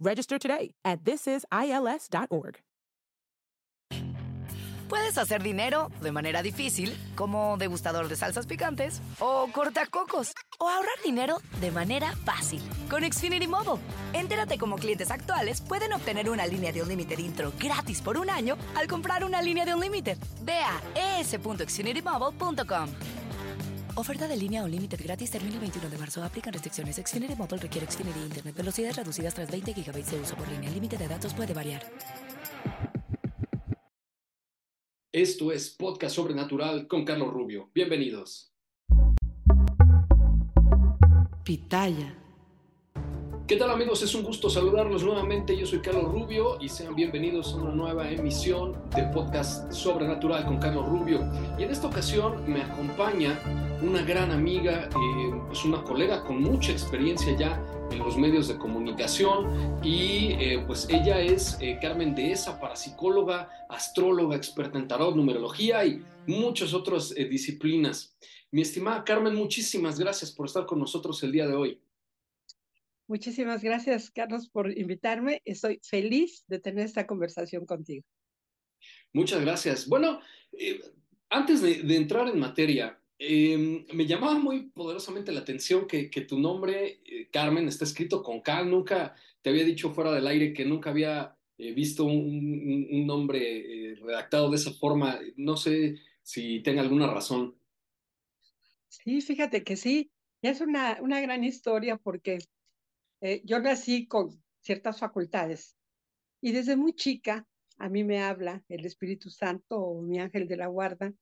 Register today at thisisils.org. Puedes hacer dinero de manera difícil, como degustador de salsas picantes, o cortacocos, o ahorrar dinero de manera fácil con Xfinity Mobile. Entérate cómo clientes actuales pueden obtener una línea de Unlimited intro gratis por un año al comprar una línea de Unlimited. Ve a es.xfinitymobile.com. Oferta de línea o límite gratis termina el 21 de marzo. Aplican restricciones. Xfinity Mobile requiere Xfinity Internet. Velocidades reducidas tras 20 GB de uso por línea. El límite de datos puede variar. Esto es Podcast Sobrenatural con Carlos Rubio. Bienvenidos. Pitaya. ¿Qué tal amigos? Es un gusto saludarlos nuevamente. Yo soy Carlos Rubio y sean bienvenidos a una nueva emisión de Podcast Sobrenatural con Carlos Rubio. Y en esta ocasión me acompaña una gran amiga, eh, es una colega con mucha experiencia ya en los medios de comunicación y eh, pues ella es eh, Carmen Dehesa, parapsicóloga, astróloga, experta en tarot, numerología y muchas otras disciplinas. Mi estimada Carmen, muchísimas gracias por estar con nosotros el día de hoy. Muchísimas gracias, Carlos, por invitarme. Estoy feliz de tener esta conversación contigo. Muchas gracias. Bueno, antes de, de, entrar en materia, eh, me llamaba muy poderosamente la atención que, que tu nombre, eh, Carmen, está escrito con K. Nunca te había dicho fuera del aire que nunca había eh, visto un, un nombre eh, redactado de esa forma. No sé si tenga alguna razón. Sí, fíjate que sí. Es una, una gran historia porque yo nací con ciertas facultades y desde muy chica a mí me habla el Espíritu Santo o mi ángel de la guarda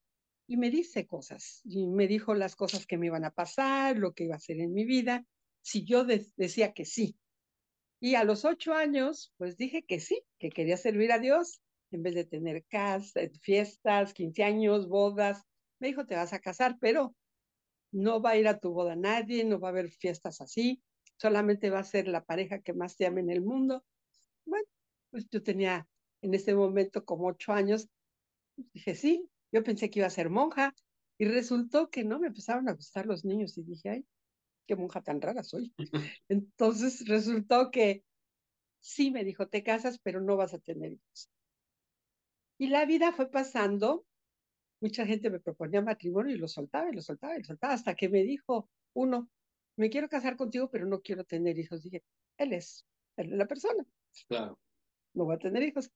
y me dice cosas, y me dijo las cosas que me iban a pasar, lo que iba a hacer en mi vida, si yo de decía que sí. Y a los ocho años, pues dije que sí, que quería servir a Dios, en vez de tener casa, fiestas, quince años, bodas. Me dijo, te vas a casar, pero no va a ir a tu boda nadie, no va a haber fiestas así, solamente va a ser la pareja que más te ame en el mundo. Bueno, pues yo tenía en ese momento como ocho años, dije, sí, yo pensé que iba a ser monja y resultó que no, me empezaron a gustar los niños y dije, ay, qué monja tan rara soy. Entonces resultó que sí me dijo, te casas, pero no vas a tener hijos. Y la vida fue pasando, mucha gente me proponía matrimonio y lo soltaba y lo soltaba y lo soltaba hasta que me dijo uno, me quiero casar contigo, pero no quiero tener hijos. Dije, él es, él es la persona. Claro. No va a tener hijos.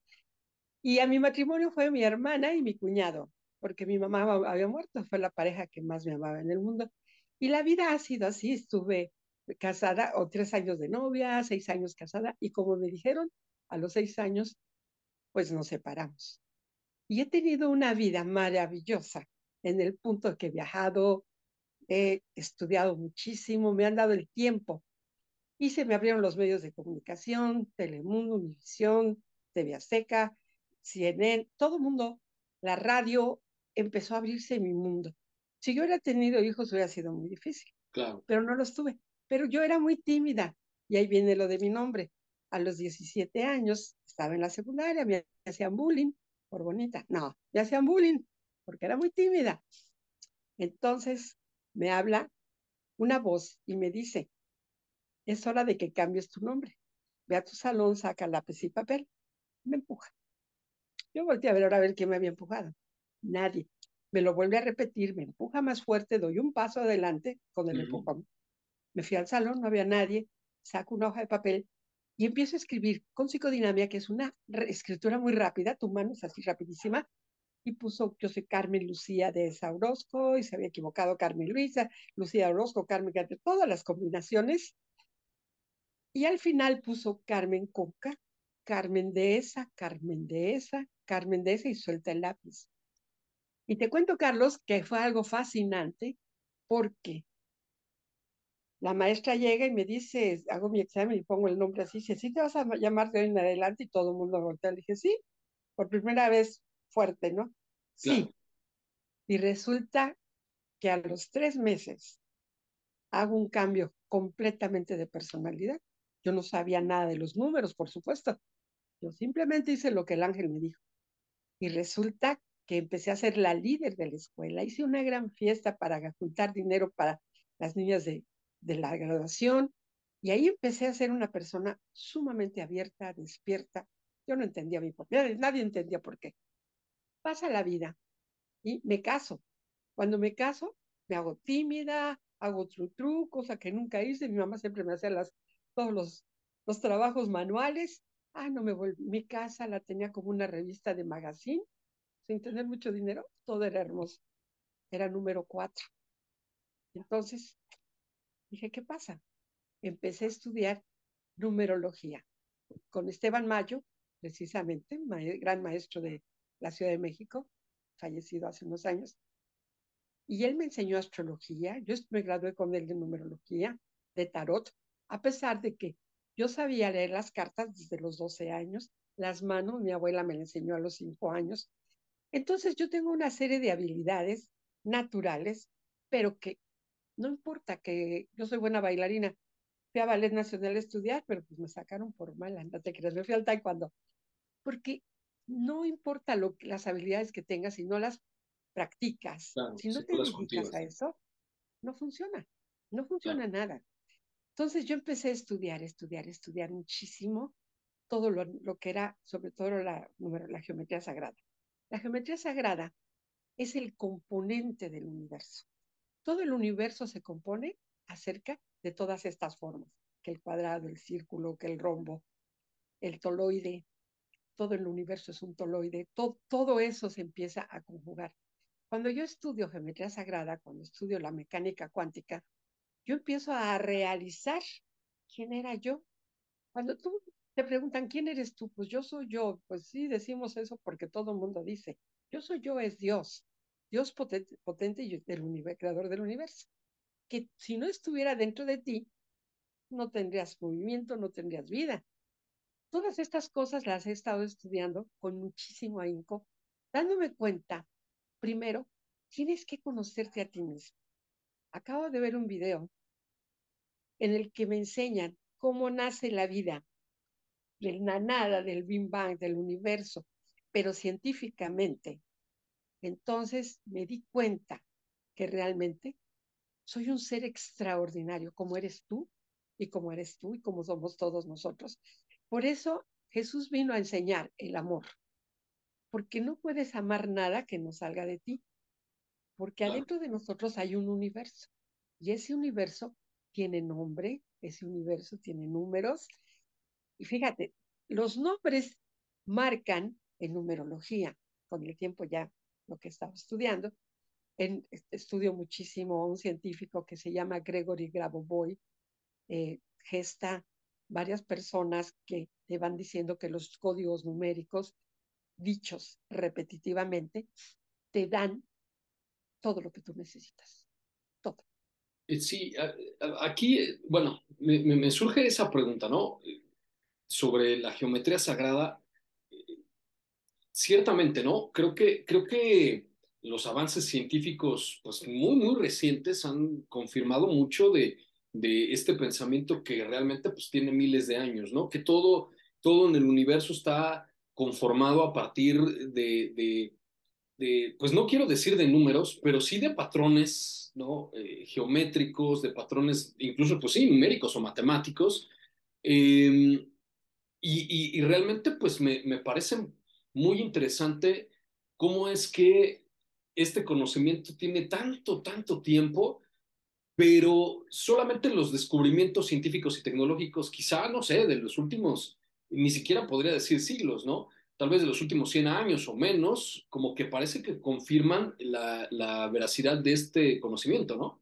Y a mi matrimonio fue mi hermana y mi cuñado porque mi mamá había muerto, fue la pareja que más me amaba en el mundo. Y la vida ha sido así, estuve casada, o tres años de novia, seis años casada, y como me dijeron, a los seis años, pues nos separamos. Y he tenido una vida maravillosa en el punto que he viajado, he estudiado muchísimo, me han dado el tiempo. Y se me abrieron los medios de comunicación, Telemundo, Univisión, TV Azteca, CNN, todo el mundo, la radio, empezó a abrirse mi mundo. Si yo hubiera tenido hijos hubiera sido muy difícil. Claro. Pero no los tuve. Pero yo era muy tímida. Y ahí viene lo de mi nombre. A los 17 años estaba en la secundaria, me hacían bullying por bonita. No, me hacían bullying porque era muy tímida. Entonces me habla una voz y me dice, es hora de que cambies tu nombre. Ve a tu salón, saca lápiz y papel. Me empuja. Yo volteé a ver ahora a ver quién me había empujado nadie. Me lo vuelve a repetir, me empuja más fuerte, doy un paso adelante con el empujón. Me fui al salón, no había nadie, saco una hoja de papel y empiezo a escribir con psicodinamia, que es una escritura muy rápida, tu mano es así rapidísima, y puso, yo soy Carmen Lucía de Saurosco, y se había equivocado Carmen Luisa, Lucía Orozco, Carmen, todas las combinaciones. Y al final puso Carmen Coca, Carmen de esa, Carmen de esa, Carmen de esa, y suelta el lápiz. Y te cuento, Carlos, que fue algo fascinante porque la maestra llega y me dice, hago mi examen y pongo el nombre así, dice, ¿sí te vas a llamar de hoy en adelante? Y todo el mundo voltea. Le dije, sí, por primera vez fuerte, ¿no? Sí. Y resulta que a los tres meses hago un cambio completamente de personalidad. Yo no sabía nada de los números, por supuesto. Yo simplemente hice lo que el ángel me dijo. Y resulta que empecé a ser la líder de la escuela. Hice una gran fiesta para juntar dinero para las niñas de, de la graduación. Y ahí empecé a ser una persona sumamente abierta, despierta. Yo no entendía mi papá, nadie entendía por qué. Pasa la vida y me caso. Cuando me caso, me hago tímida, hago tru, tru cosa que nunca hice. Mi mamá siempre me hacía las, todos los, los trabajos manuales. Ah, no me volví. Mi casa la tenía como una revista de magazine, sin tener mucho dinero. Todo era hermoso. Era número cuatro. Entonces, dije, ¿qué pasa? Empecé a estudiar numerología con Esteban Mayo, precisamente, gran maestro de la Ciudad de México, fallecido hace unos años. Y él me enseñó astrología. Yo me gradué con él de numerología, de tarot, a pesar de que yo sabía leer las cartas desde los 12 años, las manos, mi abuela me la enseñó a los 5 años. Entonces yo tengo una serie de habilidades naturales, pero que no importa que yo soy buena bailarina. Fui a Ballet Nacional a estudiar, pero pues me sacaron por mala, no te creas, me fui al taekwondo. Porque no importa lo, las habilidades que tengas si no las practicas, si no te dedicas a eso, no funciona, no funciona nada. Entonces yo empecé a estudiar, estudiar, estudiar muchísimo todo lo, lo que era, sobre todo la, la geometría sagrada. La geometría sagrada es el componente del universo. Todo el universo se compone acerca de todas estas formas, que el cuadrado, el círculo, que el rombo, el toloide, todo el universo es un toloide, todo, todo eso se empieza a conjugar. Cuando yo estudio geometría sagrada, cuando estudio la mecánica cuántica, yo empiezo a realizar quién era yo. Cuando tú te preguntan, ¿quién eres tú? Pues yo soy yo. Pues sí, decimos eso porque todo el mundo dice, yo soy yo, es Dios. Dios potente, potente y el creador del universo. Que si no estuviera dentro de ti, no tendrías movimiento, no tendrías vida. Todas estas cosas las he estado estudiando con muchísimo ahínco, dándome cuenta, primero, tienes que conocerte a ti mismo. Acabo de ver un video en el que me enseñan cómo nace la vida, de la nada, del Big Bang, del universo, pero científicamente. Entonces me di cuenta que realmente soy un ser extraordinario, como eres tú y como eres tú y como somos todos nosotros. Por eso Jesús vino a enseñar el amor, porque no puedes amar nada que no salga de ti, porque adentro de nosotros hay un universo y ese universo tiene nombre, ese universo tiene números. Y fíjate, los nombres marcan en numerología, con el tiempo ya lo que estaba estudiando. En, estudio muchísimo a un científico que se llama Gregory Grabovoi, eh, gesta varias personas que te van diciendo que los códigos numéricos dichos repetitivamente te dan todo lo que tú necesitas. Todo. Eh, sí, aquí, eh, bueno, me, surge esa pregunta, ¿no? Sobre la geometría sagrada. Ciertamente, ¿no? Creo que, creo que los avances científicos, pues muy, muy recientes han confirmado mucho de, de este pensamiento que realmente pues tiene miles de años, ¿no? Que todo, todo en el universo está conformado a partir de, de, pues no quiero decir de números, pero sí de patrones, ¿no? Eh, geométricos, de patrones, incluso pues sí, numéricos o matemáticos. Eh, y, y, y, realmente pues me, me parece muy interesante cómo es que este conocimiento tiene tanto, tanto tiempo pero solamente los descubrimientos científicos y tecnológicos, quizá, no sé, de los últimos, ni siquiera podría decir siglos, ¿no? Tal vez de los últimos 100 años o menos, como que parece que confirman la, la veracidad de este conocimiento, ¿no?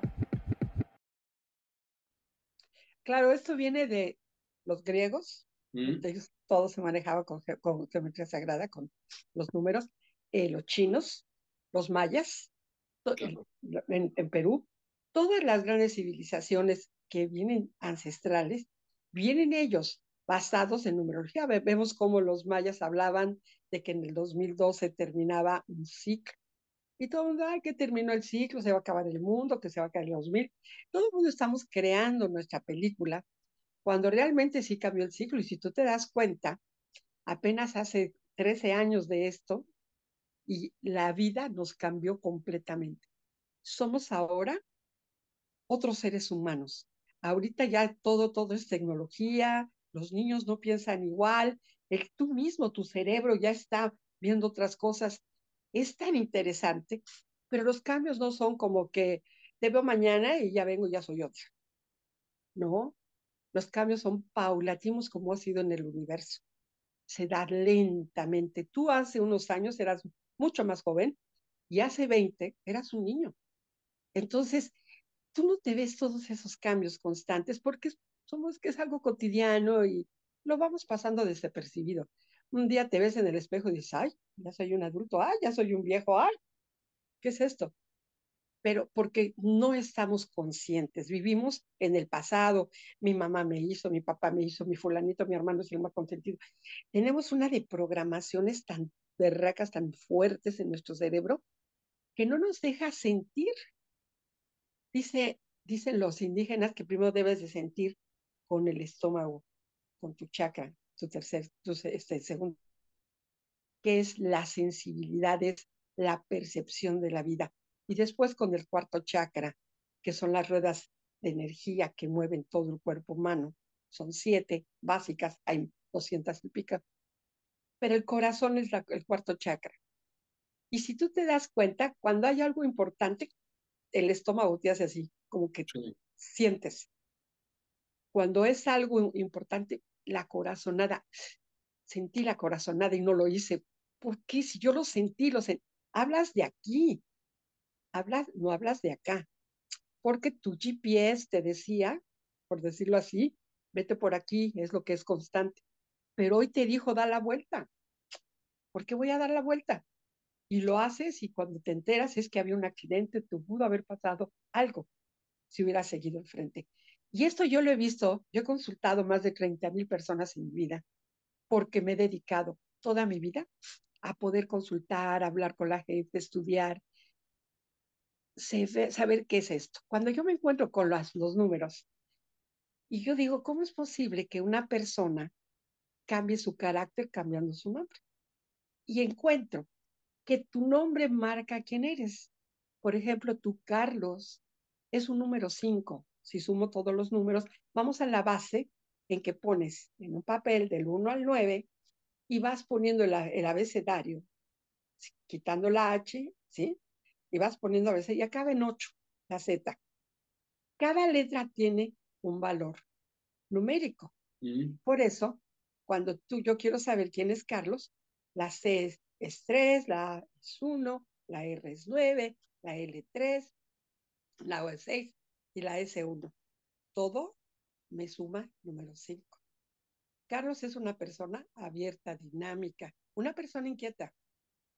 Claro, esto viene de los griegos. Mm, Ellos todo se manejaba con, ge- con geometría sagrada, con los números. Eh, los chinos, los mayas, claro. en, en Perú, todas las grandes civilizaciones que vienen ancestrales, vienen ellos basados en numerología. Ve- Vemos cómo los mayas hablaban de que en el 2012 terminaba un ciclo. Y todo el mundo, ay, que terminó el ciclo, se va a acabar el mundo, que se va a acabar el 2000. Todo el mundo estamos creando nuestra película cuando realmente sí cambió el ciclo. Y si tú te das cuenta, apenas hace 13 años de esto y la vida nos cambió completamente. Somos ahora otros seres humanos. Ahorita ya todo, todo es tecnología, los niños no piensan igual, tú mismo, tu cerebro ya está viendo otras cosas. Es tan interesante, pero los cambios no son como que te veo mañana y ya vengo, ya soy otra. No, los cambios son paulatinos como ha sido en el universo. Se da lentamente. Tú hace unos años eras mucho más joven y hace 20 eras un niño. Entonces, tú no te ves todos esos cambios constantes porque somos que es algo cotidiano y lo vamos pasando desapercibido. Un día te ves en el espejo y dices, ay, ya soy un adulto, ay, ya soy un viejo, ay, ¿qué es esto? Pero porque no estamos conscientes, vivimos en el pasado, mi mamá me hizo, mi papá me hizo, mi fulanito, mi hermano es el más consentido. Tenemos una de programaciones tan berracas, tan fuertes en nuestro cerebro, que no nos deja sentir Dice, dicen los indígenas que primero debes de sentir con el estómago, con tu chakra, tu tercer, tu este, segundo, que es la sensibilidad, es la percepción de la vida. Y después con el cuarto chakra, que son las ruedas de energía que mueven todo el cuerpo humano. Son siete básicas, hay 200 y pica. Pero el corazón es la, el cuarto chakra. Y si tú te das cuenta, cuando hay algo importante, el estómago te hace así, como que Sí. sientes. Cuando es algo importante, la corazonada, sentí la corazonada y no lo hice. ¿Por qué? Si yo lo sentí, lo sentí. Hablas de aquí, hablas, no hablas de acá. Porque tu GPS te decía, por decirlo así, vete por aquí, es lo que es constante. Pero hoy te dijo, da la vuelta. ¿Por qué voy a dar la vuelta? Y lo haces y cuando te enteras es que había un accidente, te pudo haber pasado algo si hubiera seguido al frente. Y esto yo lo he visto, yo he consultado más de 30 mil personas en mi vida, porque me he dedicado toda mi vida a poder consultar, hablar con la gente, estudiar, saber qué es esto. Cuando yo me encuentro con los, números y yo digo, ¿cómo es posible que una persona cambie su carácter cambiando su nombre? Y encuentro que tu nombre marca quién eres. Por ejemplo, tú, Carlos, es un número 5. Si sumo todos los números, vamos a la base en que pones en un papel del 1 al 9 y vas poniendo el, el abecedario, quitando la H, ¿sí? Y vas poniendo a veces y acaba en 8, la Z. Cada letra tiene un valor numérico. Mm. Por eso, cuando tú, yo quiero saber quién es Carlos, la C es, es 3, la A es 1, la R es 9, la L 3, la O es 6 y la S 1. Todo me suma número 5. Carlos es una persona abierta, dinámica, una persona inquieta.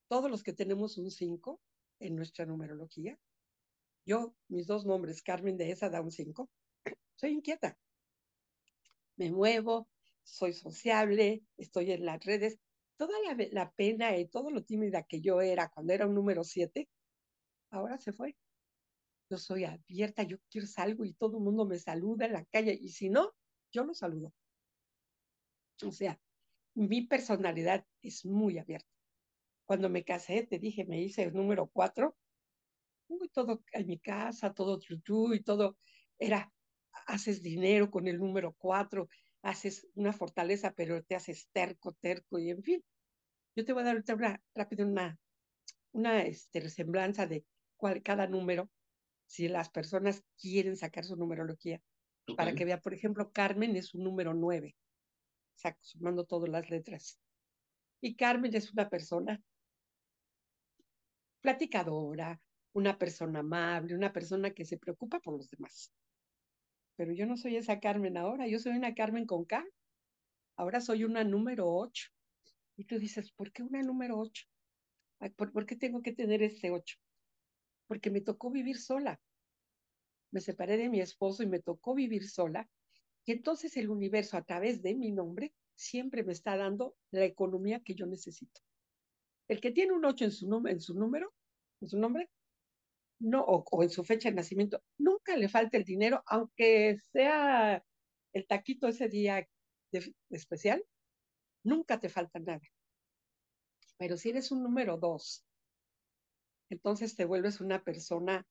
Todos los que tenemos un 5 en nuestra numerología, yo, mis dos nombres, Carmen de esa da un 5, soy inquieta. Me muevo, soy sociable, estoy en las redes. Toda la, la pena y todo lo tímida que yo era cuando era un número 7, ahora se fue. Yo soy abierta, yo quiero salgo y todo el mundo me saluda en la calle y si no, yo lo saludo. O sea, mi personalidad es muy abierta. Cuando me casé, te dije, me hice el número 4, uy, todo en mi casa, todo chuchu y todo era, haces dinero con el número 4, haces una fortaleza, pero te haces terco, terco y en fin. Yo te voy a dar una, rápido una, una este, semblanza de cada número, si las personas quieren sacar su numerología, okay. para que vea, por ejemplo, Carmen es un número 9. sumando todas las letras. Y Carmen es una persona platicadora, una persona amable, una persona que se preocupa por los demás. Pero yo no soy esa Carmen ahora, yo soy una Carmen con K. Ahora soy una número 8. Y tú dices, ¿por qué una número 8? ¿Por, ¿Por, qué tengo que tener este 8? Porque me tocó vivir sola. Me separé de mi esposo y me tocó vivir sola. Y entonces el universo, a través de mi nombre, siempre me está dando la economía que yo necesito. El que tiene un 8 en su, en su número, en su nombre, no, o, en su fecha de nacimiento, nunca le falta el dinero, aunque sea el taquito ese día especial, nunca te falta nada. Pero si eres un número dos, entonces te vuelves una persona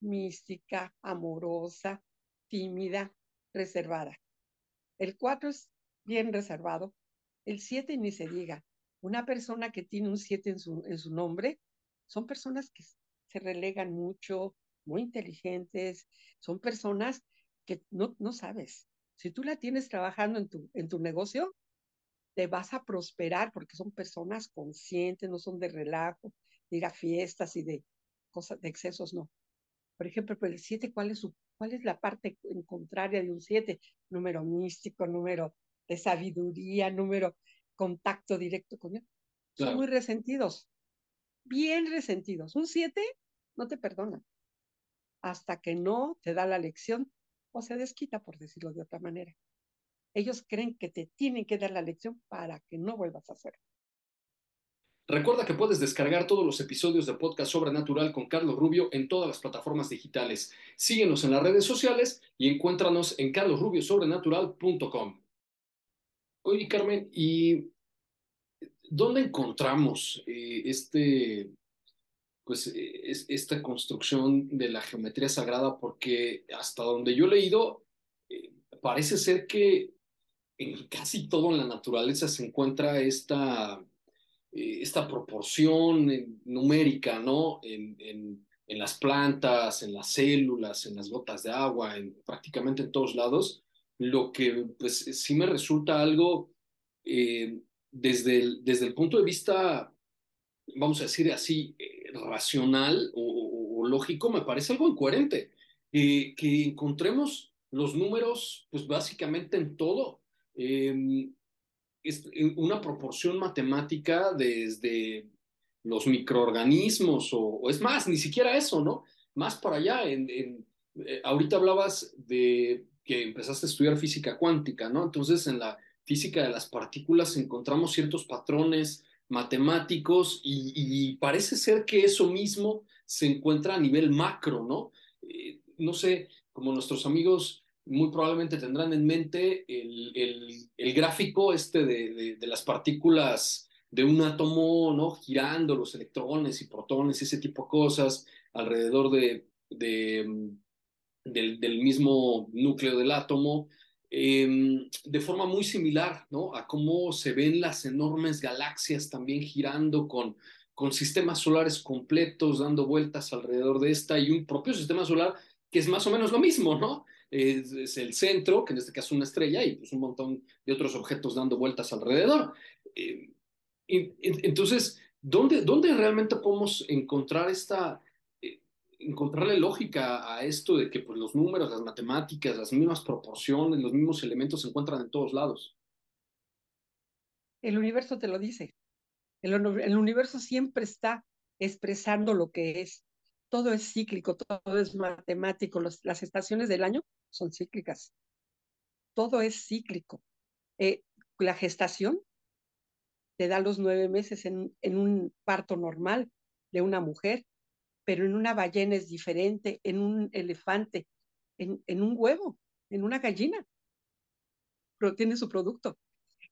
mística, amorosa, tímida, reservada. El cuatro es bien reservado. El siete ni se diga. Una persona que tiene un siete en su, en su nombre son personas que se relegan mucho, muy inteligentes, son personas que no, no sabes. Si tú la tienes trabajando en tu, en tu negocio, te vas a prosperar porque son personas conscientes, no son de relajo, de ir a fiestas y de cosas, de excesos, no. Por ejemplo, el 7, ¿cuál es, su, ¿cuál es la parte contraria de un 7? Número místico, número de sabiduría, número contacto directo con él. Son muy resentidos, bien resentidos. Un 7 no te perdona hasta que no te da la lección o se desquita, por decirlo de otra manera. Ellos creen que te tienen que dar la lección para que no vuelvas a hacer. Recuerda que puedes descargar todos los episodios de Podcast Sobrenatural con Carlos Rubio en todas las plataformas digitales. Síguenos en las redes sociales y encuéntranos en carlosrubiosobrenatural.com. Oye, Carmen, ¿y dónde encontramos eh, este, pues, es, esta construcción de la geometría sagrada? Porque hasta donde yo he leído, eh, parece ser que en casi todo en la naturaleza se encuentra esta, eh, esta proporción numérica, ¿no? En, en, en, las plantas, en las células, en las gotas de agua, en, prácticamente en todos lados, lo que pues sí me resulta algo eh, desde, el, desde el punto de vista, vamos a decir así, eh, racional o, o, lógico, me parece algo incoherente. que encontremos los números, pues básicamente en todo. Eh, es una proporción matemática desde los microorganismos o, es más, ni siquiera eso, ¿no? Más para allá. En, eh, ahorita hablabas de que empezaste a estudiar física cuántica, ¿no? Entonces en la física de las partículas encontramos ciertos patrones matemáticos y, y parece ser que eso mismo se encuentra a nivel macro, ¿no? Eh, no sé, como nuestros amigos muy probablemente tendrán en mente el, el, el gráfico este de, de, las partículas de un átomo, ¿no? Girando los electrones y protones, ese tipo de cosas alrededor de, de del, del, mismo núcleo del átomo, eh, de forma muy similar, ¿no? A cómo se ven las enormes galaxias también girando con, con sistemas solares completos dando vueltas alrededor de esta y un propio sistema solar que es más o menos lo mismo, ¿no? Es, el centro, que en este caso es una estrella, y pues un montón de otros objetos dando vueltas alrededor. Eh, y, entonces, ¿dónde, ¿dónde realmente podemos encontrar esta, eh, encontrarle lógica a esto de que pues, los números, las matemáticas, las mismas proporciones, los mismos elementos se encuentran en todos lados? El universo te lo dice. El universo siempre está expresando lo que es todo es cíclico, todo es matemático, las estaciones del año son cíclicas. Todo es cíclico. Eh, la gestación te da los nueve meses en, un parto normal de una mujer, pero en una ballena es diferente, en un elefante, en, en un huevo, en una gallina. Pero tiene su producto.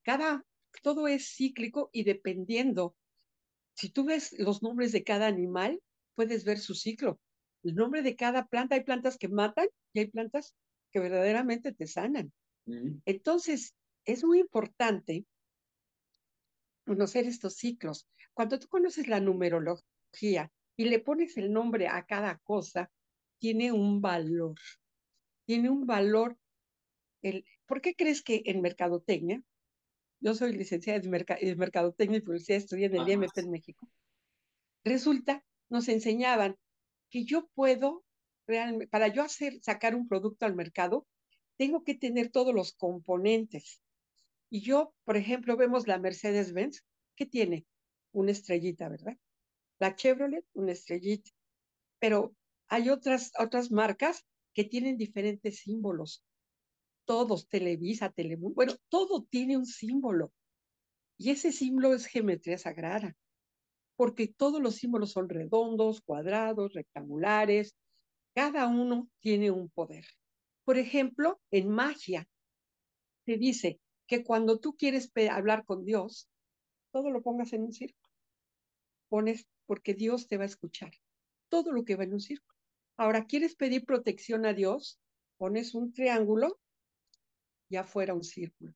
Cada, todo es cíclico y dependiendo, si tú ves los nombres de cada animal, puedes ver su ciclo. El nombre de cada planta, hay plantas que matan y hay plantas que verdaderamente te sanan. Mm. Entonces, es muy importante conocer estos ciclos. Cuando tú conoces la numerología y le pones el nombre a cada cosa, tiene un valor. Tiene un valor. El, ¿Por qué crees que en mercadotecnia yo soy licenciada en, Mercadotecnia y Publicidad, estudié en el IMP en México. Resulta, nos enseñaban que yo puedo, realmente, para yo hacer, sacar un producto al mercado, tengo que tener todos los componentes. Y yo, por ejemplo, vemos la Mercedes-Benz, que tiene una estrellita, ¿verdad? La Chevrolet, una estrellita. Pero hay otras, otras marcas que tienen diferentes símbolos. Todos, Televisa, Telemundo, bueno, todo tiene un símbolo. Y ese símbolo es geometría sagrada, porque todos los símbolos son redondos, cuadrados, rectangulares, cada uno tiene un poder. Por ejemplo, en magia se dice que cuando tú quieres hablar con Dios, todo lo pongas en un círculo. Pones, porque Dios te va a escuchar. Todo lo que va en un círculo. Ahora, ¿quieres pedir protección a Dios? Pones un triángulo y afuera un círculo.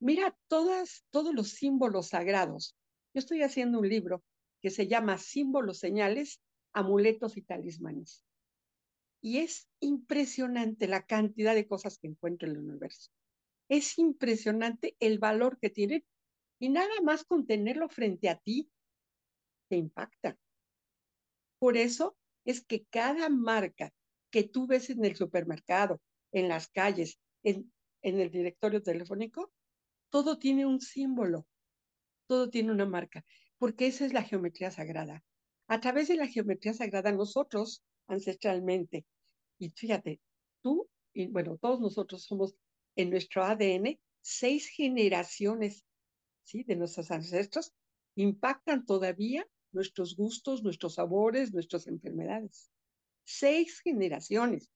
Mira todas, todos los símbolos sagrados. Yo estoy haciendo un libro que se llama Símbolos, Señales, Amuletos y Talismanes. Y es impresionante la cantidad de cosas que encuentro en el universo. Es impresionante el valor que tienen y nada más con tenerlo frente a ti te impacta. Por eso es que cada marca que tú ves en el supermercado, en las calles, en, en el directorio telefónico, todo tiene un símbolo, todo tiene una marca, porque esa es la geometría sagrada. A través de la geometría sagrada, nosotros, ancestralmente, y fíjate, tú y bueno, todos nosotros somos en nuestro ADN seis generaciones ¿sí? de nuestros ancestros, impactan todavía nuestros gustos, nuestros sabores, nuestras enfermedades. Seis generaciones.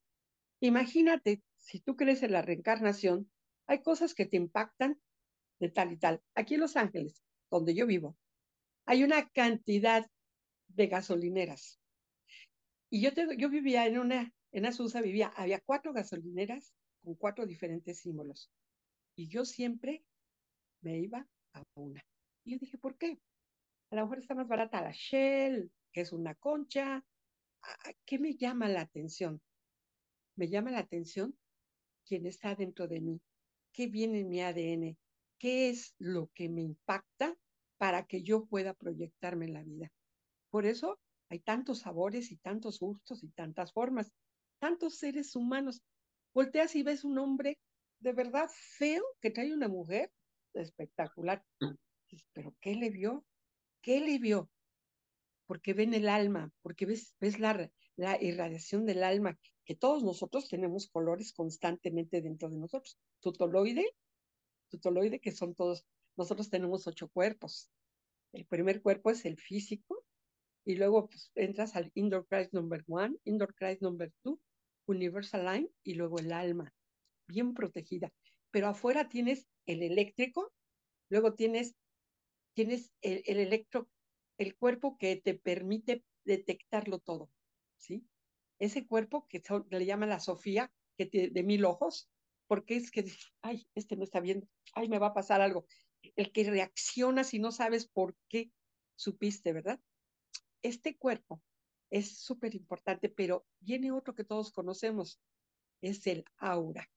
Imagínate, si tú crees en la reencarnación, hay cosas que te impactan de tal y tal. Aquí en Los Ángeles, donde yo vivo, hay una cantidad de gasolineras. Y yo, te, yo vivía en una, en Azusa vivía, había cuatro gasolineras con cuatro diferentes símbolos. Y yo siempre me iba a una. Y yo dije, ¿por qué? A lo mejor está más barata la Shell, que es una concha. ¿Qué me llama la atención? Me llama la atención quién está dentro de mí, qué viene en mi ADN, qué es lo que me impacta para que yo pueda proyectarme en la vida. Por eso hay tantos sabores y tantos gustos y tantas formas, tantos seres humanos. Volteas y ves un hombre de verdad feo que trae una mujer espectacular. Pero ¿qué le vio? ¿Qué le vio? Porque ven el alma, porque ves, ves la, la irradiación del alma, que todos nosotros tenemos colores constantemente dentro de nosotros. Tutoloide, tutoloide, que son todos, nosotros tenemos ocho cuerpos. El primer cuerpo es el físico, y luego pues, entras al Indoor Christ number one, Indoor Christ number two, Universal Line, y luego el alma, bien protegida. Pero afuera tienes el eléctrico, luego tienes, tienes el, electro, el cuerpo que te permite detectarlo todo, ¿sí? Ese cuerpo que le llama la Sofía, que de mil ojos, porque es que, ay, este no está viendo, ay, me va a pasar algo. El que reacciona si no sabes por qué supiste, ¿verdad? Este cuerpo es súper importante, pero viene otro que todos conocemos, es el aura.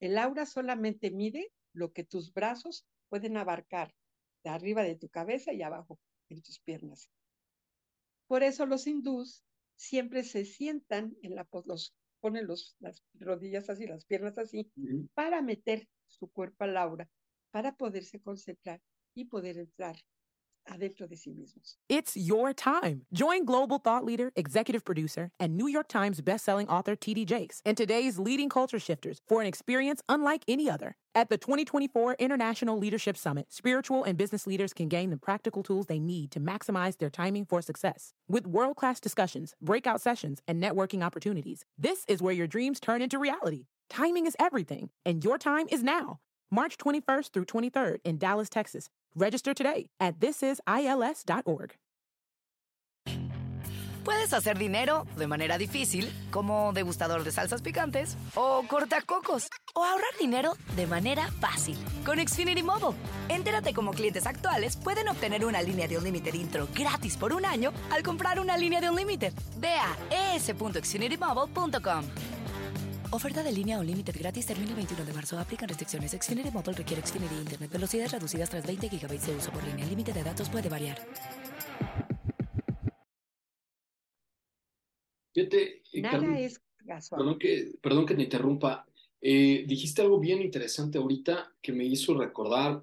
El aura solamente mide lo que tus brazos pueden abarcar de arriba de tu cabeza y abajo en tus piernas. Por eso los hindús siempre se sientan en la los ponen los, las rodillas así, las piernas así, para meter su cuerpo al aura, para poderse concentrar y poder entrar adentro de sí mismos. It's your time. Join global thought leader, executive producer, and New York Times bestselling author TD Jakes and today's leading culture shifters for an experience unlike any other. At the 2024 International Leadership Summit, spiritual and business leaders can gain the practical tools they need to maximize their timing for success. With world class discussions, breakout sessions, and networking opportunities, this is where your dreams turn into reality. Timing is everything, and your time is now. March 21st through 23rd in Dallas, Texas. Register today at thisisils.org. Puedes hacer dinero de manera difícil, como degustador de salsas picantes, o cortacocos, o ahorrar dinero de manera fácil con Xfinity Mobile. Entérate cómo clientes actuales pueden obtener una línea de un límite intro gratis por un año al comprar una línea de un límite. Ve a es.xfinitymobile.com. Oferta de línea o límite gratis termina el 21 de marzo. Aplican restricciones. Xfinity Motor requiere Xfinity Internet. Velocidades reducidas tras 20 GB de uso por línea. El límite de datos puede variar. Fíjate, eh, Nada Carmen, es casual. perdón que, perdón que te interrumpa. Eh, dijiste algo bien interesante ahorita que me hizo recordar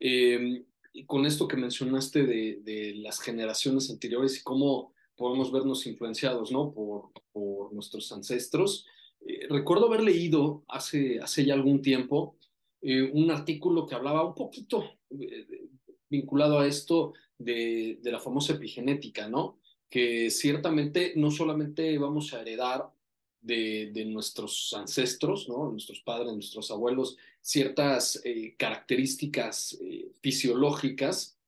eh, y con esto que mencionaste de, de las generaciones anteriores y cómo podemos vernos influenciados, ¿no? Por, por nuestros ancestros. Eh, recuerdo haber leído hace, hace ya algún tiempo eh, un artículo que hablaba un poquito eh, vinculado a esto de, la famosa epigenética, ¿no? Que ciertamente no solamente vamos a heredar de, de nuestros ancestros, ¿no? Nuestros padres, nuestros abuelos, ciertas características fisiológicas,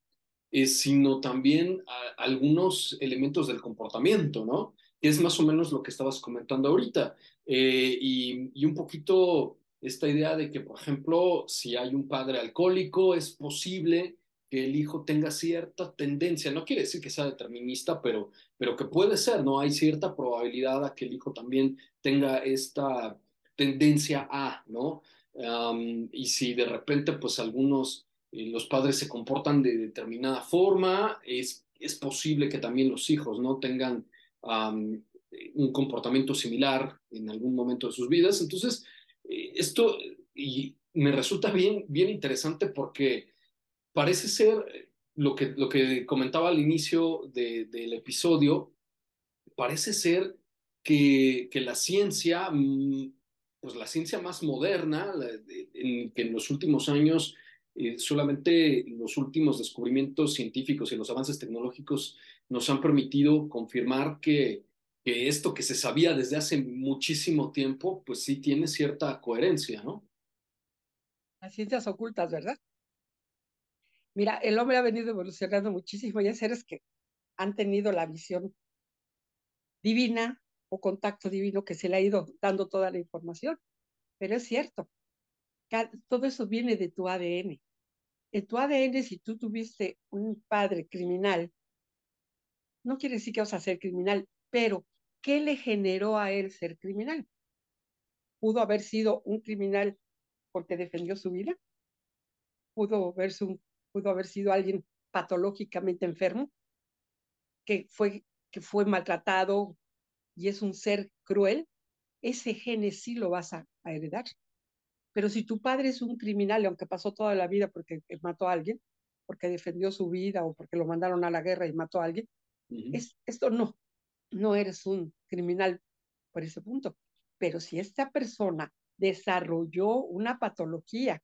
sino también algunos elementos del comportamiento, ¿no? Es más o menos lo que estabas comentando ahorita. Eh, y, un poquito esta idea de que, por ejemplo, si hay un padre alcohólico, es posible que el hijo tenga cierta tendencia, no quiere decir que sea determinista, pero, pero que puede ser, ¿no? Hay cierta probabilidad a que el hijo también tenga esta tendencia a, ¿no? Y si de repente, pues algunos, eh, los padres se comportan de determinada forma, es, es posible que también los hijos, ¿no? Tengan un comportamiento similar en algún momento de sus vidas. Entonces, eh, esto y me resulta bien, bien interesante porque parece ser lo que, lo que comentaba al inicio de, del episodio, parece ser que, que la ciencia, mm, pues la ciencia más moderna, que en los últimos años eh, solamente los últimos descubrimientos científicos y los avances tecnológicos nos han permitido confirmar que, que esto que se sabía desde hace muchísimo tiempo, pues sí tiene cierta coherencia, ¿no? Las ciencias ocultas, ¿verdad? Mira, el hombre ha venido evolucionando muchísimo y hay seres que han tenido la visión divina o contacto divino que se le ha ido dando toda la información. Pero es cierto, todo eso viene de tu ADN. En tu ADN, si tú tuviste un padre criminal, no quiere decir que vas a ser criminal, pero ¿qué le generó a él ser criminal? ¿Pudo haber sido un criminal porque defendió su vida? ¿Pudo haber, sido alguien patológicamente enfermo que fue, que fue maltratado y es un ser cruel? Ese gene sí lo vas a heredar. Pero si tu padre es un criminal, y aunque pasó toda la vida porque mató a alguien, porque defendió su vida o porque lo mandaron a la guerra y mató a alguien, es, esto no, no eres un criminal por ese punto. Pero si esta persona desarrolló una patología,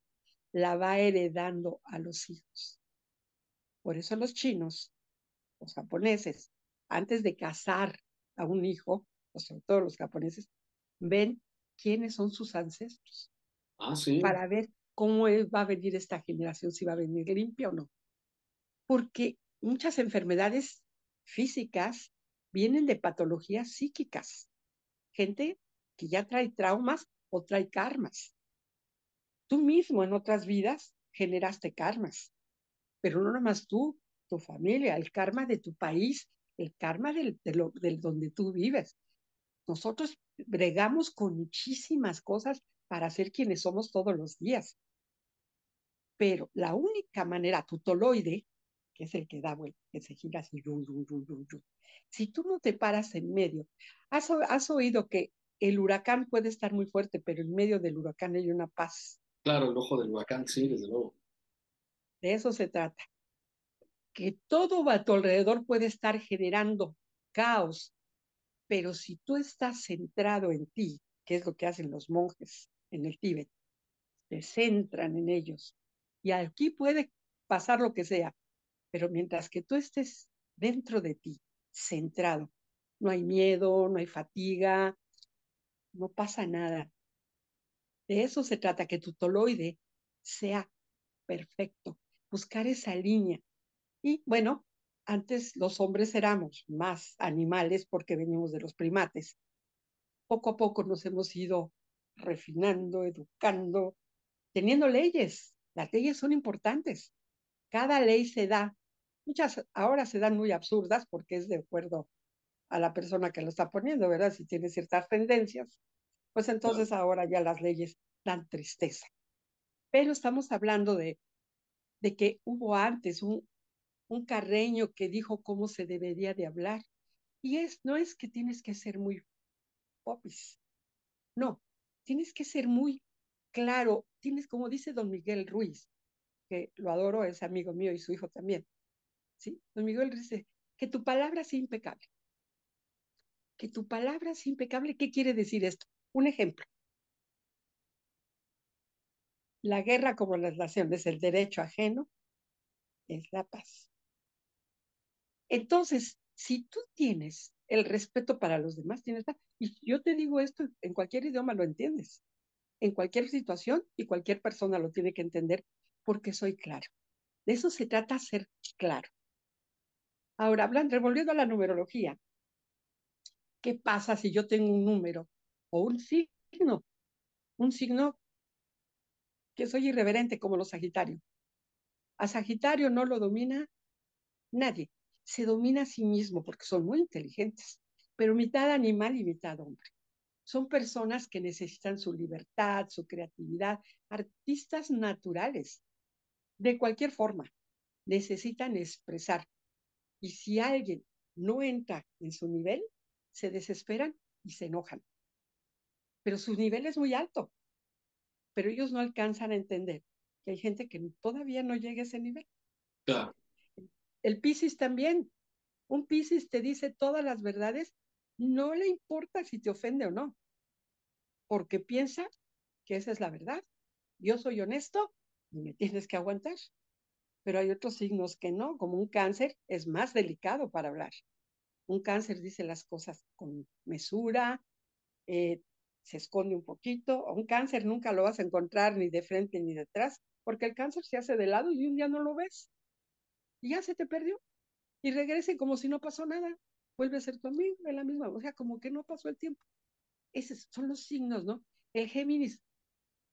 la va heredando a los hijos. Por eso los chinos, los japoneses, antes de casar a un hijo, o sobre todo los japoneses, ven quiénes son sus ancestros Ah, para ver cómo va a venir esta generación, si va a venir limpia o no. Porque muchas enfermedades físicas vienen de patologías psíquicas. Gente que ya trae traumas o trae karmas. Tú mismo en otras vidas generaste karmas, pero no nomás tú, tu familia, el karma de tu país, el karma del, de del donde tú vives. Nosotros bregamos con muchísimas cosas para ser quienes somos todos los días. Pero la única manera, tu toloide, que es el que da vuelta, que se gira así, yu, yu, yu, yu, yu. si tú no te paras en medio, has, has oído que el huracán puede estar muy fuerte, pero en medio del huracán hay una paz. Claro, el ojo del huracán, sí, desde luego. De eso se trata. Que todo a tu alrededor puede estar generando caos, pero si tú estás centrado en ti, que es lo que hacen los monjes en el Tíbet, se centran en ellos. Y aquí puede pasar lo que sea, pero mientras que tú estés dentro de ti, centrado, no hay miedo, no hay fatiga, no pasa nada. De eso se trata, que tu toloide sea perfecto, buscar esa línea. Y bueno, antes los hombres éramos más animales porque venimos de los primates. Poco a poco nos hemos ido refinando, educando, teniendo leyes. Las leyes son importantes. Cada ley se da. Muchas ahora se dan muy absurdas porque es de acuerdo a la persona que lo está poniendo, ¿verdad? Si tiene ciertas tendencias. pues entonces ahora ya las leyes dan tristeza. Pero estamos hablando de, de que hubo antes un, un carreño que dijo cómo se debería de hablar. Y es, no es que tienes que ser muy popis, no, tienes que ser muy claro, tienes, como dice don Miguel Ruiz, que lo adoro, es amigo mío y su hijo también, ¿sí? Don Miguel dice, que tu palabra sea impecable. Que tu palabra sea impecable, ¿qué quiere decir esto? Un ejemplo. La guerra como las naciones, el derecho ajeno, es la paz. Entonces, si tú tienes el respeto para los demás, tienes y yo te digo esto, en cualquier idioma lo entiendes, en cualquier situación y cualquier persona lo tiene que entender porque soy claro. De eso se trata ser claro. Ahora, hablando, revolviendo a la numerología, ¿qué pasa si yo tengo un número o un signo? Un signo que soy irreverente como los Sagitarios. A Sagitario no lo domina nadie. Se domina a sí mismo porque son muy inteligentes, pero mitad animal y mitad hombre. Son personas que necesitan su libertad, su creatividad, artistas naturales, de cualquier forma. Necesitan expresar. Y si alguien no entra en su nivel, se desesperan y se enojan. Pero su nivel es muy alto. Pero ellos no alcanzan a entender que hay gente que todavía no llega a ese nivel. Claro. El Piscis también. Un Piscis te dice todas las verdades, no le importa si te ofende o no, porque piensa que esa es la verdad. Yo soy honesto y me tienes que aguantar pero hay otros signos que no, como un cáncer es más delicado para hablar. Un cáncer dice las cosas con mesura, eh, se esconde un poquito. Un cáncer nunca lo vas a encontrar ni de frente ni detrás, porque el cáncer se hace de lado y un día no lo ves. Y ya se te perdió. Y regrese como si no pasó nada. Vuelve a ser tu amigo de la misma, o sea, como que no pasó el tiempo. Esos son los signos, ¿no? El Géminis.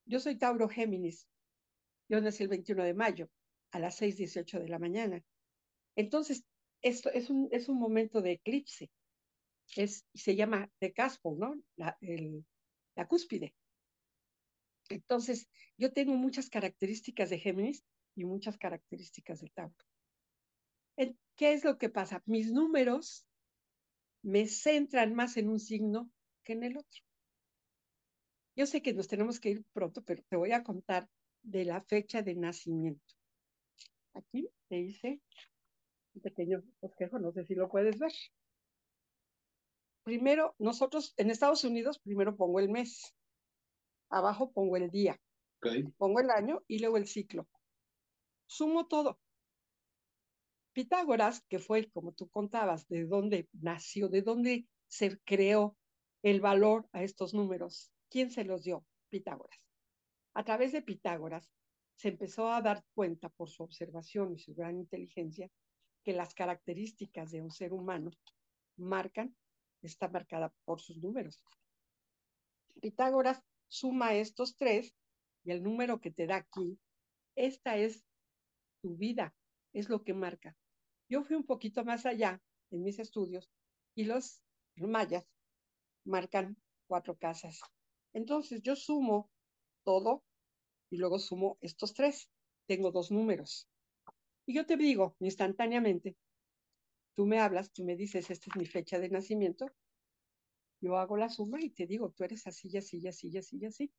Yo soy Tauro Géminis. Yo nací el 21 de mayo a las 6.18 de la mañana. Entonces, esto es un, es un momento de eclipse. Es, se llama de caspo, ¿no? La, la cúspide. Entonces, yo tengo muchas características de Géminis y muchas características de Tauro. ¿Qué es lo que pasa? Mis números me centran más en un signo que en el otro. Yo sé que nos tenemos que ir pronto, pero te voy a contar de la fecha de nacimiento. Aquí te hice un pequeño bosquejo, no sé si lo puedes ver. Primero, nosotros en Estados Unidos, primero pongo el mes. Abajo pongo el día. Pongo el año y luego el ciclo. Sumo todo. Pitágoras, que fue, como tú contabas, de dónde nació, de dónde se creó el valor a estos números. ¿Quién se los dio? Pitágoras. A través de Pitágoras se empezó a dar cuenta por su observación y su gran inteligencia que las características de un ser humano marcan, está marcada por sus números. Pitágoras suma estos tres y el número que te da aquí, esta es tu vida, es lo que marca. Yo fui un poquito más allá en mis estudios y los mayas marcan cuatro casas. Entonces yo sumo todo y luego sumo estos tres. Tengo dos números. Y yo te digo instantáneamente, tú me hablas, tú me dices, esta es mi fecha de nacimiento, yo hago la suma y te digo, tú eres así, así, así, así, así.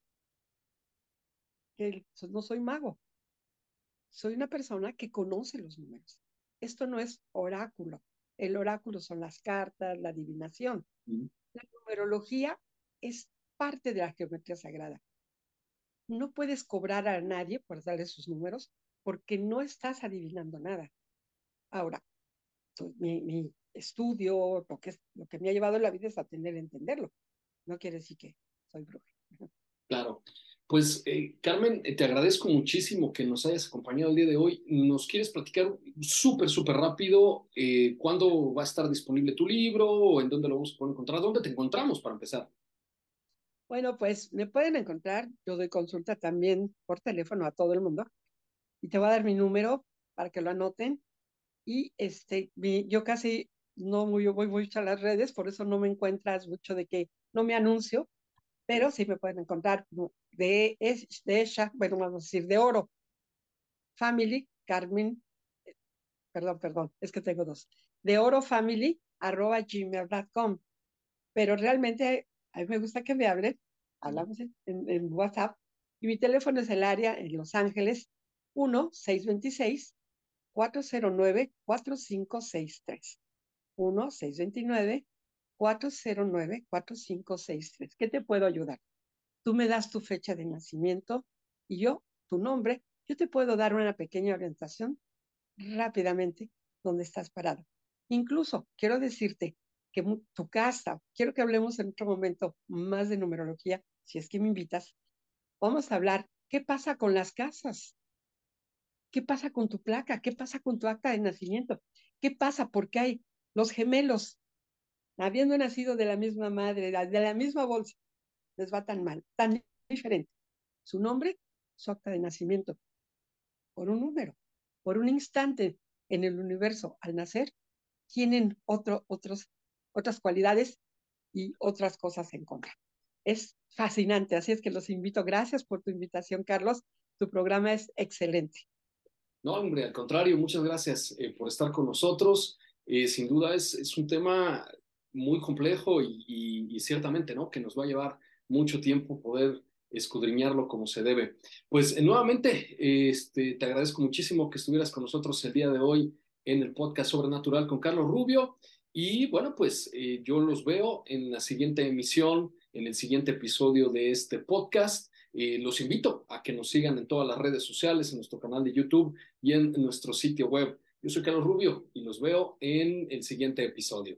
Que no soy mago, soy una persona que conoce los números. Esto no es oráculo. El oráculo son las cartas, la adivinación. La numerología es parte de la geometría sagrada no puedes cobrar a nadie por darle sus números porque no estás adivinando nada. Ahora, mi, estudio, lo que, lo que me ha llevado la vida es aprender a entenderlo. No quiere decir que soy bruja. Claro. Pues, eh, Carmen, eh, te agradezco muchísimo que nos hayas acompañado el día de hoy. ¿Nos quieres platicar súper, súper rápido eh, cuándo va a estar disponible tu libro o en dónde lo vamos a poder encontrar? ¿Dónde te encontramos para empezar? Bueno, pues me pueden encontrar, yo doy consulta también por teléfono a todo el mundo y te voy a dar mi número para que lo anoten. Y este, yo casi no muy, voy mucho a las redes, por eso no me encuentras mucho de que no me anuncio, pero sí me pueden encontrar de, de ella, bueno, vamos a decir, de oro. Family, Carmen, perdón, perdón, es que tengo dos. De oro family, arroba gmail.com. Pero realmente a mí me gusta que me hablen, hablamos en, WhatsApp, y mi teléfono es el área en Los Ángeles, 1-626-409-4563. 1-629-409-4563. ¿Qué te puedo ayudar? Tú me das tu fecha de nacimiento y yo, tu nombre, yo te puedo dar una pequeña orientación rápidamente donde estás parado. Incluso quiero decirte que tu casa, quiero que hablemos en otro momento más de numerología, si es que me invitas. Vamos a hablar, ¿qué pasa con las casas? ¿Qué pasa con tu placa? ¿Qué pasa con tu acta de nacimiento? ¿Qué pasa? Porque hay los gemelos, habiendo nacido de la misma madre, de la misma bolsa, les va tan mal, tan diferente. Su nombre, su acta de nacimiento, por un número, por un instante en el universo al nacer, tienen otro, otros, otras cualidades y otras cosas en contra. Es fascinante, así es que los invito. Gracias por tu invitación, Carlos. Tu programa es excelente. No, hombre, al contrario, muchas gracias eh, por estar con nosotros. Eh, sin duda es, es, un tema muy complejo y, ciertamente, ¿no? Que nos va a llevar mucho tiempo poder escudriñarlo como se debe. Pues eh, nuevamente, este, te agradezco muchísimo que estuvieras con nosotros el día de hoy en el podcast Sobrenatural con Carlos Rubio. Y bueno, pues eh, yo los veo en la siguiente emisión, en el siguiente episodio de este podcast. Eh, los invito a que nos sigan en todas las redes sociales, en nuestro canal de YouTube y en nuestro sitio web. Yo soy Carlos Rubio y los veo en el siguiente episodio.